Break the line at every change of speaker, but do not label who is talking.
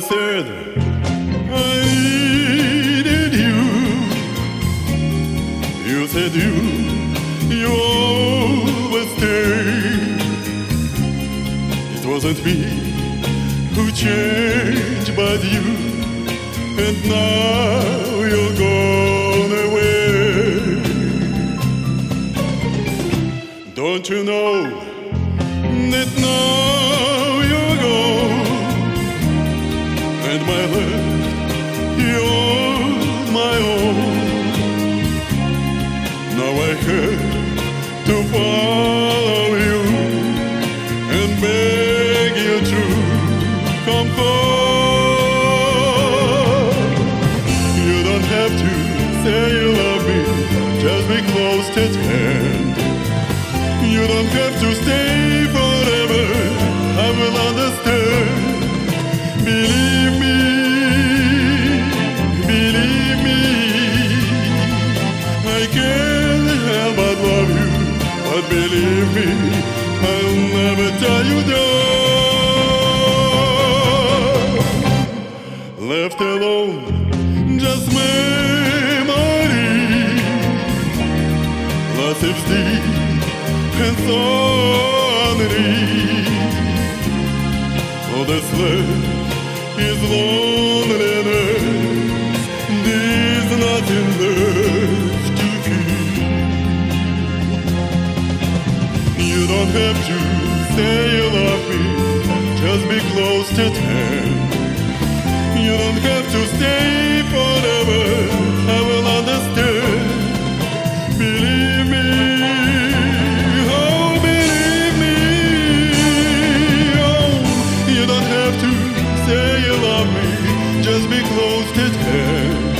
said I needed you. You said you, you always stay. It wasn't me who changed, but you. And now you're gone away. Don't you know that now follow you and beg you to come home. You don't have to say you love me, just be close at hand. You don't have to stay believe me, I'll never tell you no. Left alone, just memory, lost its deep and thorny. All oh, that's left is loneliness. There's nothing left don't have to say you love me, just be close to ten. You don't have to stay forever, I will understand. Believe me, oh, believe me. Oh, you don't have to say you love me, just be close to ten.